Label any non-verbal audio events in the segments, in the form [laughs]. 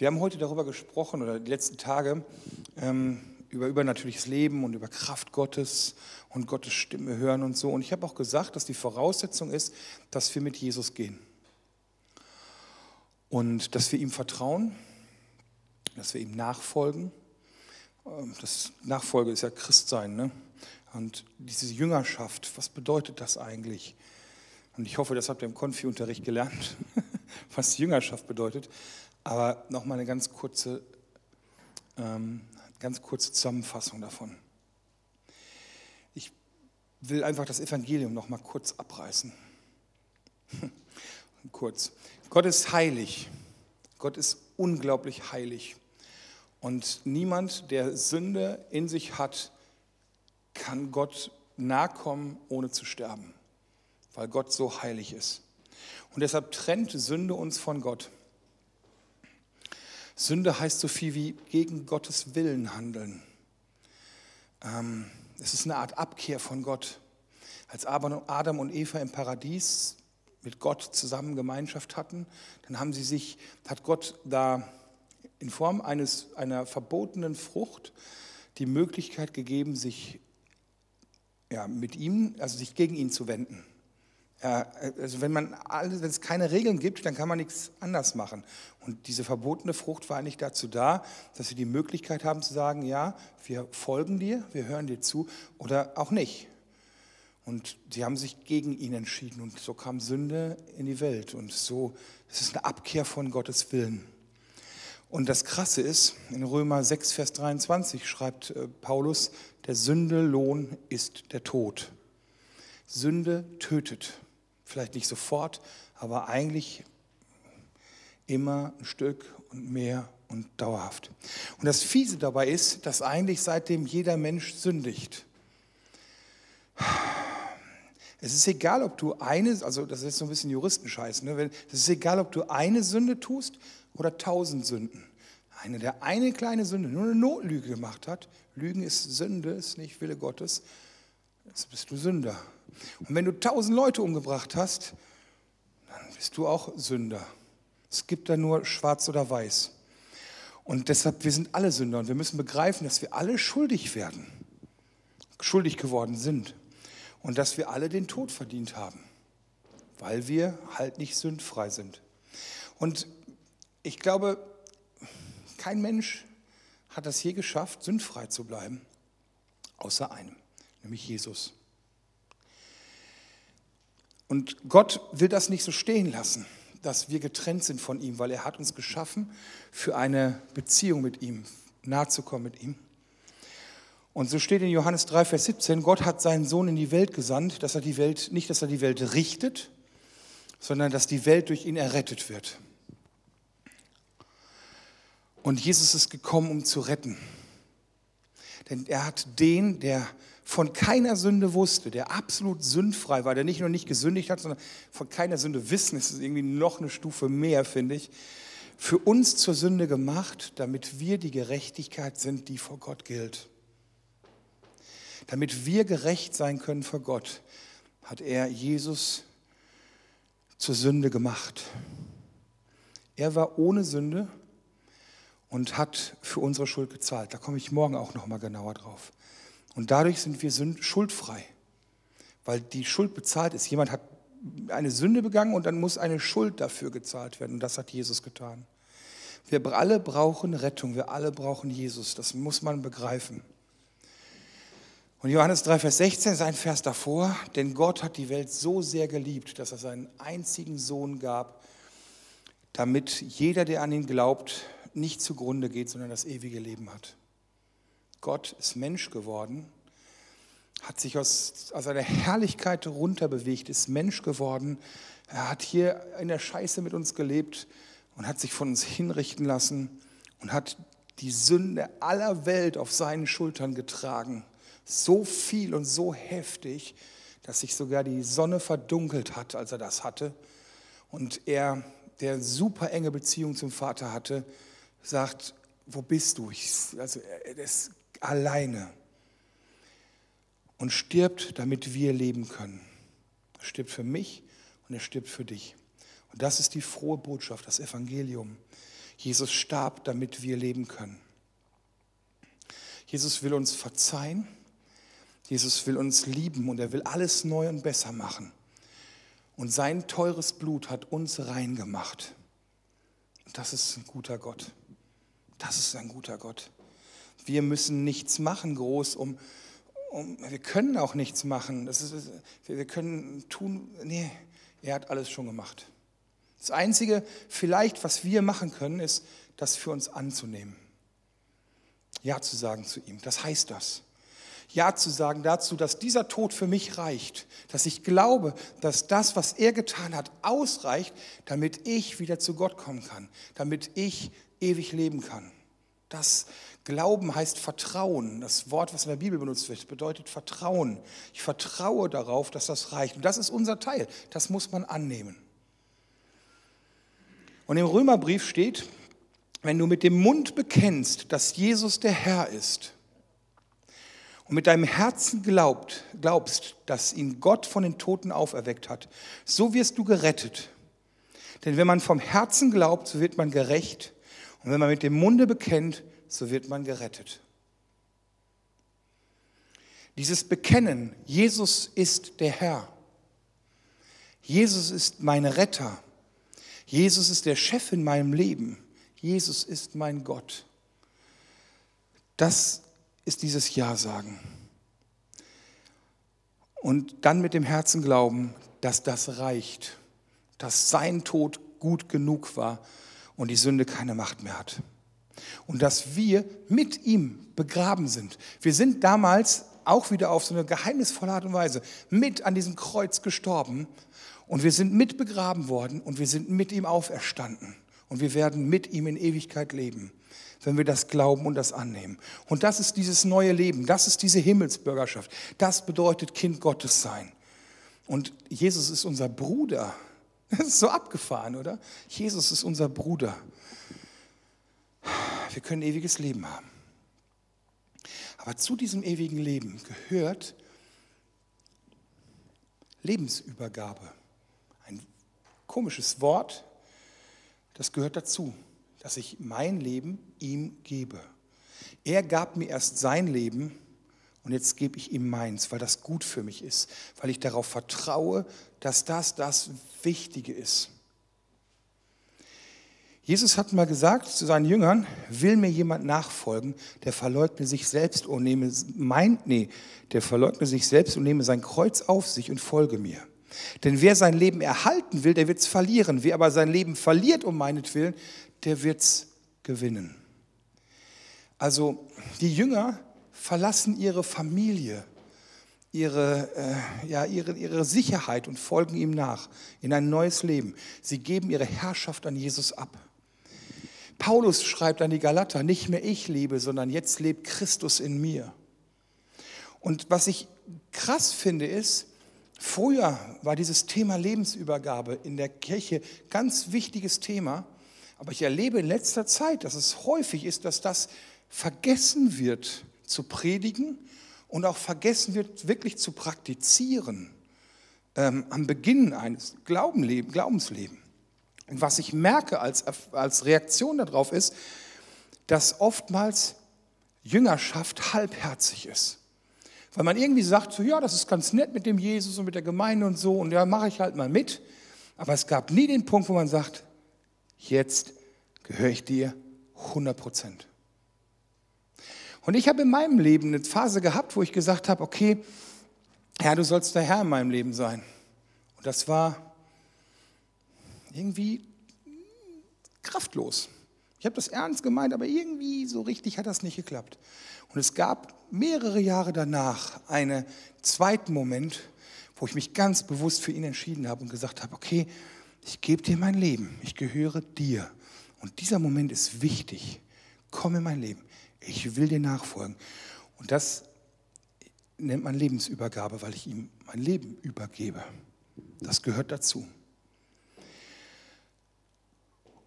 Wir haben heute darüber gesprochen, oder die letzten Tage, ähm, über übernatürliches Leben und über Kraft Gottes und Gottes Stimme hören und so. Und ich habe auch gesagt, dass die Voraussetzung ist, dass wir mit Jesus gehen. Und dass wir ihm vertrauen, dass wir ihm nachfolgen. Ähm, das Nachfolge ist ja Christsein. Ne? Und diese Jüngerschaft, was bedeutet das eigentlich? Und ich hoffe, das habt ihr im Konfi-Unterricht gelernt, [laughs] was Jüngerschaft bedeutet. Aber nochmal eine ganz kurze, ähm, ganz kurze Zusammenfassung davon. Ich will einfach das Evangelium nochmal kurz abreißen. [laughs] kurz. Gott ist heilig. Gott ist unglaublich heilig. Und niemand, der Sünde in sich hat, kann Gott nahe kommen, ohne zu sterben, weil Gott so heilig ist. Und deshalb trennt Sünde uns von Gott. Sünde heißt so viel wie gegen Gottes Willen handeln. Ähm, es ist eine Art Abkehr von Gott. Als Adam und Eva im Paradies mit Gott zusammen Gemeinschaft hatten, dann haben sie sich, hat Gott da in Form eines, einer verbotenen Frucht die Möglichkeit gegeben, sich ja, mit ihm, also sich gegen ihn zu wenden. Ja, also wenn, man wenn es keine Regeln gibt, dann kann man nichts anders machen. Und diese verbotene Frucht war eigentlich dazu da, dass sie die Möglichkeit haben zu sagen, ja, wir folgen dir, wir hören dir zu oder auch nicht. Und sie haben sich gegen ihn entschieden und so kam Sünde in die Welt. Und so, es ist eine Abkehr von Gottes Willen. Und das Krasse ist, in Römer 6, Vers 23 schreibt äh, Paulus, der Sünde Lohn ist der Tod. Sünde tötet. Vielleicht nicht sofort, aber eigentlich immer ein Stück und mehr und dauerhaft. Und das Fiese dabei ist, dass eigentlich seitdem jeder Mensch sündigt. Es ist egal, ob du eine, also das ist so ein bisschen Juristenscheiß, ne? es ist egal, ob du eine Sünde tust oder tausend Sünden. Einer, der eine kleine Sünde, nur eine Notlüge gemacht hat, Lügen ist Sünde, ist nicht Wille Gottes, jetzt bist du Sünder. Und wenn du tausend Leute umgebracht hast, dann bist du auch Sünder. Es gibt da nur schwarz oder weiß. Und deshalb, wir sind alle Sünder und wir müssen begreifen, dass wir alle schuldig werden, schuldig geworden sind und dass wir alle den Tod verdient haben, weil wir halt nicht sündfrei sind. Und ich glaube, kein Mensch hat es je geschafft, sündfrei zu bleiben, außer einem, nämlich Jesus. Und Gott will das nicht so stehen lassen, dass wir getrennt sind von ihm, weil er hat uns geschaffen für eine Beziehung mit ihm, nahe zu kommen mit ihm. Und so steht in Johannes 3, Vers 17, Gott hat seinen Sohn in die Welt gesandt, dass er die Welt, nicht, dass er die Welt richtet, sondern dass die Welt durch ihn errettet wird. Und Jesus ist gekommen, um zu retten. Denn er hat den, der von keiner Sünde wusste, der absolut sündfrei war, der nicht nur nicht gesündigt hat, sondern von keiner Sünde wissen, ist irgendwie noch eine Stufe mehr, finde ich, für uns zur Sünde gemacht, damit wir die Gerechtigkeit sind, die vor Gott gilt. Damit wir gerecht sein können vor Gott, hat er Jesus zur Sünde gemacht. Er war ohne Sünde und hat für unsere Schuld gezahlt. Da komme ich morgen auch noch mal genauer drauf. Und dadurch sind wir schuldfrei, weil die Schuld bezahlt ist. Jemand hat eine Sünde begangen und dann muss eine Schuld dafür gezahlt werden. Und das hat Jesus getan. Wir alle brauchen Rettung, wir alle brauchen Jesus. Das muss man begreifen. Und Johannes 3, Vers 16 ist ein Vers davor, denn Gott hat die Welt so sehr geliebt, dass er seinen einzigen Sohn gab, damit jeder, der an ihn glaubt, nicht zugrunde geht, sondern das ewige Leben hat. Gott ist Mensch geworden, hat sich aus, aus einer Herrlichkeit runterbewegt, ist Mensch geworden. Er hat hier in der Scheiße mit uns gelebt und hat sich von uns hinrichten lassen und hat die Sünde aller Welt auf seinen Schultern getragen. So viel und so heftig, dass sich sogar die Sonne verdunkelt hat, als er das hatte. Und er, der super enge Beziehung zum Vater hatte, sagt, wo bist du? Ich, also er ist alleine und stirbt, damit wir leben können. Er stirbt für mich und er stirbt für dich. Und das ist die frohe Botschaft, das Evangelium. Jesus starb, damit wir leben können. Jesus will uns verzeihen. Jesus will uns lieben und er will alles neu und besser machen. Und sein teures Blut hat uns rein gemacht. Und das ist ein guter Gott. Das ist ein guter Gott. Wir müssen nichts machen groß, um, um wir können auch nichts machen. Das ist, wir können tun, nee, er hat alles schon gemacht. Das Einzige vielleicht, was wir machen können, ist, das für uns anzunehmen. Ja zu sagen zu ihm. Das heißt das. Ja zu sagen dazu, dass dieser Tod für mich reicht, dass ich glaube, dass das, was er getan hat, ausreicht, damit ich wieder zu Gott kommen kann, damit ich ewig leben kann. Das Glauben heißt Vertrauen. Das Wort, was in der Bibel benutzt wird, bedeutet Vertrauen. Ich vertraue darauf, dass das reicht. Und das ist unser Teil. Das muss man annehmen. Und im Römerbrief steht, wenn du mit dem Mund bekennst, dass Jesus der Herr ist und mit deinem Herzen glaubt, glaubst, dass ihn Gott von den Toten auferweckt hat, so wirst du gerettet. Denn wenn man vom Herzen glaubt, so wird man gerecht. Und wenn man mit dem Munde bekennt, so wird man gerettet. Dieses Bekennen, Jesus ist der Herr. Jesus ist mein Retter. Jesus ist der Chef in meinem Leben. Jesus ist mein Gott. Das ist dieses Ja sagen. Und dann mit dem Herzen glauben, dass das reicht, dass sein Tod gut genug war und die Sünde keine Macht mehr hat. Und dass wir mit ihm begraben sind. Wir sind damals auch wieder auf so eine geheimnisvolle Art und Weise mit an diesem Kreuz gestorben und wir sind mit begraben worden und wir sind mit ihm auferstanden und wir werden mit ihm in Ewigkeit leben, wenn wir das glauben und das annehmen. Und das ist dieses neue Leben, das ist diese Himmelsbürgerschaft. Das bedeutet Kind Gottes sein. Und Jesus ist unser Bruder. [laughs] Das ist so abgefahren, oder? Jesus ist unser Bruder. Wir können ewiges Leben haben. Aber zu diesem ewigen Leben gehört Lebensübergabe. Ein komisches Wort, das gehört dazu, dass ich mein Leben ihm gebe. Er gab mir erst sein Leben und jetzt gebe ich ihm meins, weil das gut für mich ist, weil ich darauf vertraue, dass das das Wichtige ist. Jesus hat mal gesagt zu seinen Jüngern, will mir jemand nachfolgen, der verleugne sich selbst und nehme mein, nee, der verleugne sich selbst und nehme sein Kreuz auf sich und folge mir. Denn wer sein Leben erhalten will, der wird es verlieren. Wer aber sein Leben verliert um meinetwillen, der wird es gewinnen. Also die Jünger verlassen ihre Familie, ihre, äh, ja, ihre, ihre Sicherheit und folgen ihm nach in ein neues Leben. Sie geben ihre Herrschaft an Jesus ab. Paulus schreibt an die Galater, nicht mehr ich lebe, sondern jetzt lebt Christus in mir. Und was ich krass finde, ist, früher war dieses Thema Lebensübergabe in der Kirche ganz wichtiges Thema. Aber ich erlebe in letzter Zeit, dass es häufig ist, dass das vergessen wird zu predigen und auch vergessen wird, wirklich zu praktizieren ähm, am Beginn eines Glaubenslebens. Und was ich merke als, als Reaktion darauf ist, dass oftmals Jüngerschaft halbherzig ist. Weil man irgendwie sagt, so ja, das ist ganz nett mit dem Jesus und mit der Gemeinde und so, und ja, mache ich halt mal mit. Aber es gab nie den Punkt, wo man sagt, jetzt gehöre ich dir 100 Prozent. Und ich habe in meinem Leben eine Phase gehabt, wo ich gesagt habe, okay, Herr, du sollst der Herr in meinem Leben sein. Und das war irgendwie kraftlos. Ich habe das ernst gemeint, aber irgendwie so richtig hat das nicht geklappt. Und es gab mehrere Jahre danach einen zweiten Moment, wo ich mich ganz bewusst für ihn entschieden habe und gesagt habe, okay, ich gebe dir mein Leben, ich gehöre dir. Und dieser Moment ist wichtig. Komm in mein Leben. Ich will dir nachfolgen. Und das nennt man Lebensübergabe, weil ich ihm mein Leben übergebe. Das gehört dazu.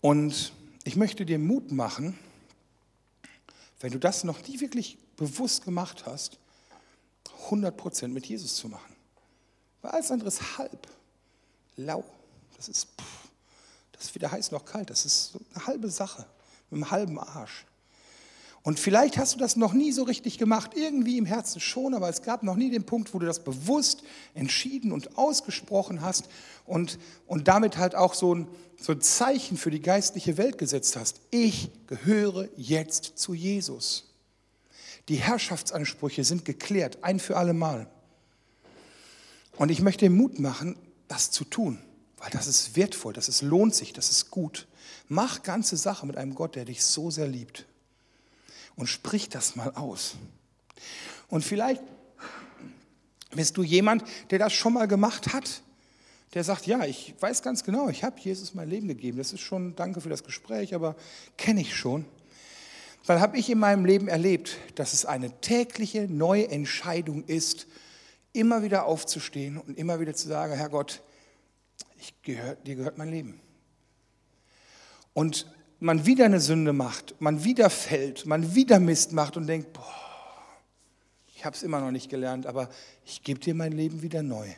Und ich möchte dir Mut machen, wenn du das noch nie wirklich bewusst gemacht hast, 100% mit Jesus zu machen. Weil alles andere ist halb, lau. Das ist, pff, das ist weder heiß noch kalt. Das ist so eine halbe Sache. mit einem halben Arsch. Und vielleicht hast du das noch nie so richtig gemacht, irgendwie im Herzen schon, aber es gab noch nie den Punkt, wo du das bewusst entschieden und ausgesprochen hast und, und damit halt auch so ein, so ein Zeichen für die geistliche Welt gesetzt hast. Ich gehöre jetzt zu Jesus. Die Herrschaftsansprüche sind geklärt, ein für alle Mal. Und ich möchte Mut machen, das zu tun, weil das ist wertvoll, das ist, lohnt sich, das ist gut. Mach ganze Sache mit einem Gott, der dich so sehr liebt und sprich das mal aus. Und vielleicht bist du jemand, der das schon mal gemacht hat, der sagt, ja, ich weiß ganz genau, ich habe Jesus mein Leben gegeben. Das ist schon, danke für das Gespräch, aber kenne ich schon. Weil habe ich in meinem Leben erlebt, dass es eine tägliche neue Entscheidung ist, immer wieder aufzustehen und immer wieder zu sagen, Herr Gott, ich gehör, dir gehört mein Leben. Und man wieder eine Sünde macht, man wieder fällt, man wieder Mist macht und denkt, boah, ich habe es immer noch nicht gelernt, aber ich gebe dir mein Leben wieder neu.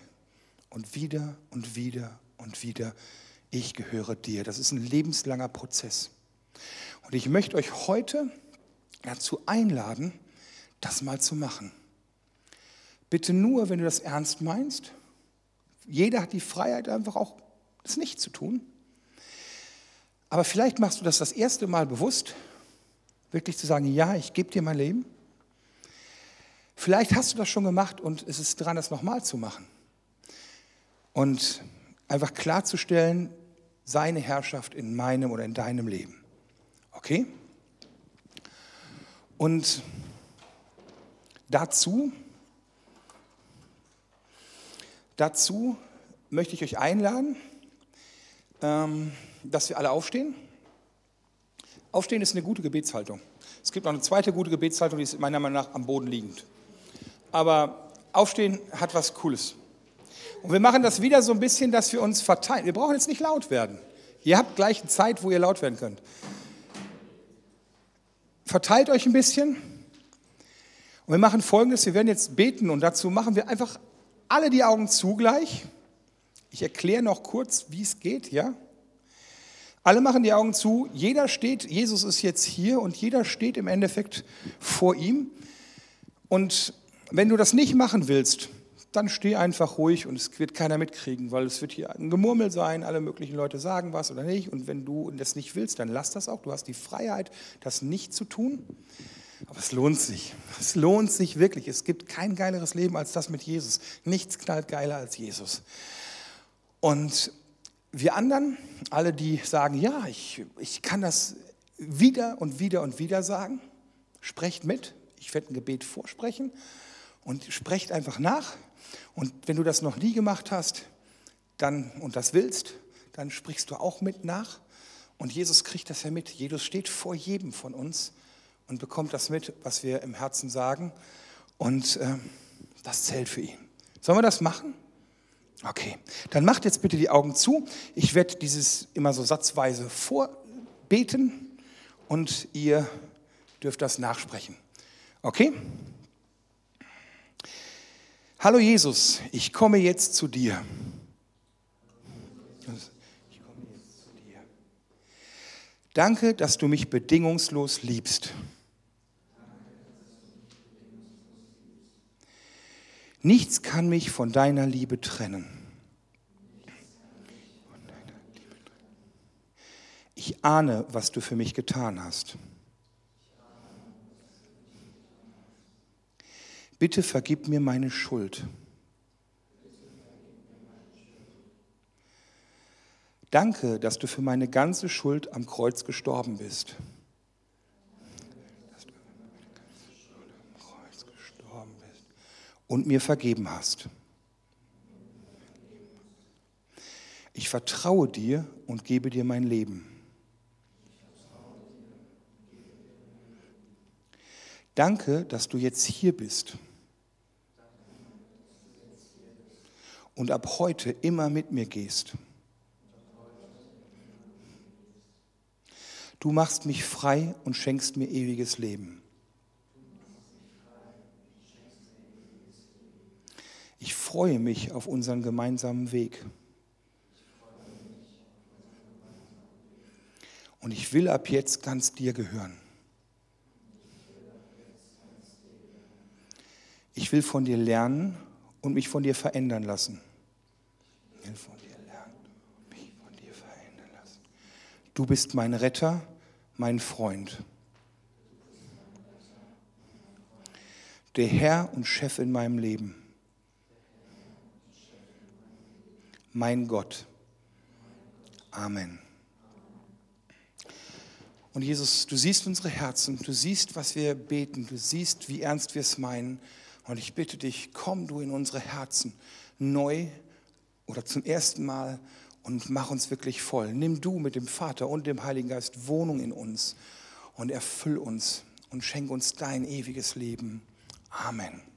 Und wieder und wieder und wieder, ich gehöre dir. Das ist ein lebenslanger Prozess. Und ich möchte euch heute dazu einladen, das mal zu machen. Bitte nur, wenn du das ernst meinst. Jeder hat die Freiheit, einfach auch das nicht zu tun. Aber vielleicht machst du das das erste Mal bewusst, wirklich zu sagen, ja, ich gebe dir mein Leben. Vielleicht hast du das schon gemacht und es ist dran, das nochmal zu machen. Und einfach klarzustellen, seine Herrschaft in meinem oder in deinem Leben. Okay? Und dazu, dazu möchte ich euch einladen, ähm, dass wir alle aufstehen. Aufstehen ist eine gute Gebetshaltung. Es gibt noch eine zweite gute Gebetshaltung, die ist meiner Meinung nach am Boden liegend. Aber Aufstehen hat was Cooles. Und wir machen das wieder so ein bisschen, dass wir uns verteilen. Wir brauchen jetzt nicht laut werden. Ihr habt gleich eine Zeit, wo ihr laut werden könnt. Verteilt euch ein bisschen. Und wir machen folgendes: Wir werden jetzt beten und dazu machen wir einfach alle die Augen zugleich. Ich erkläre noch kurz, wie es geht, ja? Alle machen die Augen zu, jeder steht, Jesus ist jetzt hier und jeder steht im Endeffekt vor ihm. Und wenn du das nicht machen willst, dann steh einfach ruhig und es wird keiner mitkriegen, weil es wird hier ein Gemurmel sein, alle möglichen Leute sagen was oder nicht. Und wenn du das nicht willst, dann lass das auch. Du hast die Freiheit, das nicht zu tun. Aber es lohnt sich. Es lohnt sich wirklich. Es gibt kein geileres Leben als das mit Jesus. Nichts knallt geiler als Jesus. Und wir anderen, alle, die sagen, ja, ich, ich kann das wieder und wieder und wieder sagen, sprecht mit. Ich werde ein Gebet vorsprechen und sprecht einfach nach. Und wenn du das noch nie gemacht hast dann, und das willst, dann sprichst du auch mit nach. Und Jesus kriegt das ja mit. Jesus steht vor jedem von uns und bekommt das mit, was wir im Herzen sagen. Und äh, das zählt für ihn. Sollen wir das machen? Okay, dann macht jetzt bitte die Augen zu. Ich werde dieses immer so satzweise vorbeten und ihr dürft das nachsprechen. Okay? Hallo Jesus, ich komme jetzt zu dir. Danke, dass du mich bedingungslos liebst. Nichts kann mich von deiner Liebe trennen. Ich ahne, was du für mich getan hast. Bitte vergib mir meine Schuld. Danke, dass du für meine ganze Schuld am Kreuz gestorben bist. Und mir vergeben hast. Ich vertraue dir und gebe dir mein Leben. Danke, dass du jetzt hier bist und ab heute immer mit mir gehst. Du machst mich frei und schenkst mir ewiges Leben. Ich freue mich auf unseren gemeinsamen Weg. Und ich will ab jetzt ganz dir gehören. Ich will von dir lernen und mich von dir verändern lassen. Ich will von dir lernen und mich von dir verändern lassen. Du bist mein Retter, mein Freund. Der Herr und Chef in meinem Leben. Mein Gott. Amen. Und Jesus, du siehst unsere Herzen, du siehst, was wir beten, du siehst, wie ernst wir es meinen. Und ich bitte dich, komm du in unsere Herzen neu oder zum ersten Mal und mach uns wirklich voll. Nimm du mit dem Vater und dem Heiligen Geist Wohnung in uns und erfüll uns und schenk uns dein ewiges Leben. Amen.